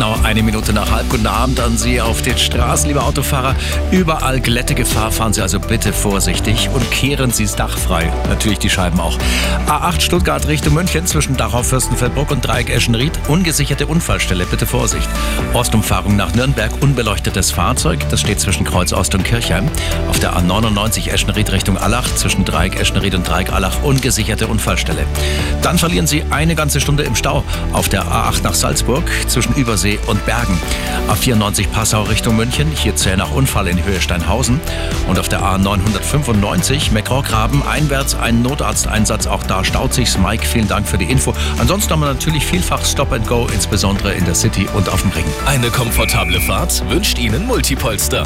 genau eine Minute nach halb. Guten Abend an Sie auf den Straßen, liebe Autofahrer. Überall glätte Gefahr, fahren Sie also bitte vorsichtig und kehren Sie das Dach frei. Natürlich die Scheiben auch. A8 Stuttgart Richtung München zwischen Dachau, Fürstenfeldbruck und Dreieck Eschenried. Ungesicherte Unfallstelle, bitte Vorsicht. Ostumfahrung nach Nürnberg, unbeleuchtetes Fahrzeug. Das steht zwischen Kreuz Ost und Kirchheim. Auf der A99 Eschenried Richtung Allach zwischen Dreieck Eschenried und Dreieck Allach ungesicherte Unfallstelle. Dann verlieren Sie eine ganze Stunde im Stau auf der A8 nach Salzburg zwischen Übersee und Bergen. A94 Passau Richtung München, hier zäh nach Unfall in Höhe Steinhausen. Und auf der A995 McGraw-Graben einwärts ein Notarzteinsatz. Auch da staut sich's. Mike, vielen Dank für die Info. Ansonsten haben wir natürlich vielfach Stop and Go, insbesondere in der City und auf dem Ring. Eine komfortable Fahrt wünscht Ihnen Multipolster.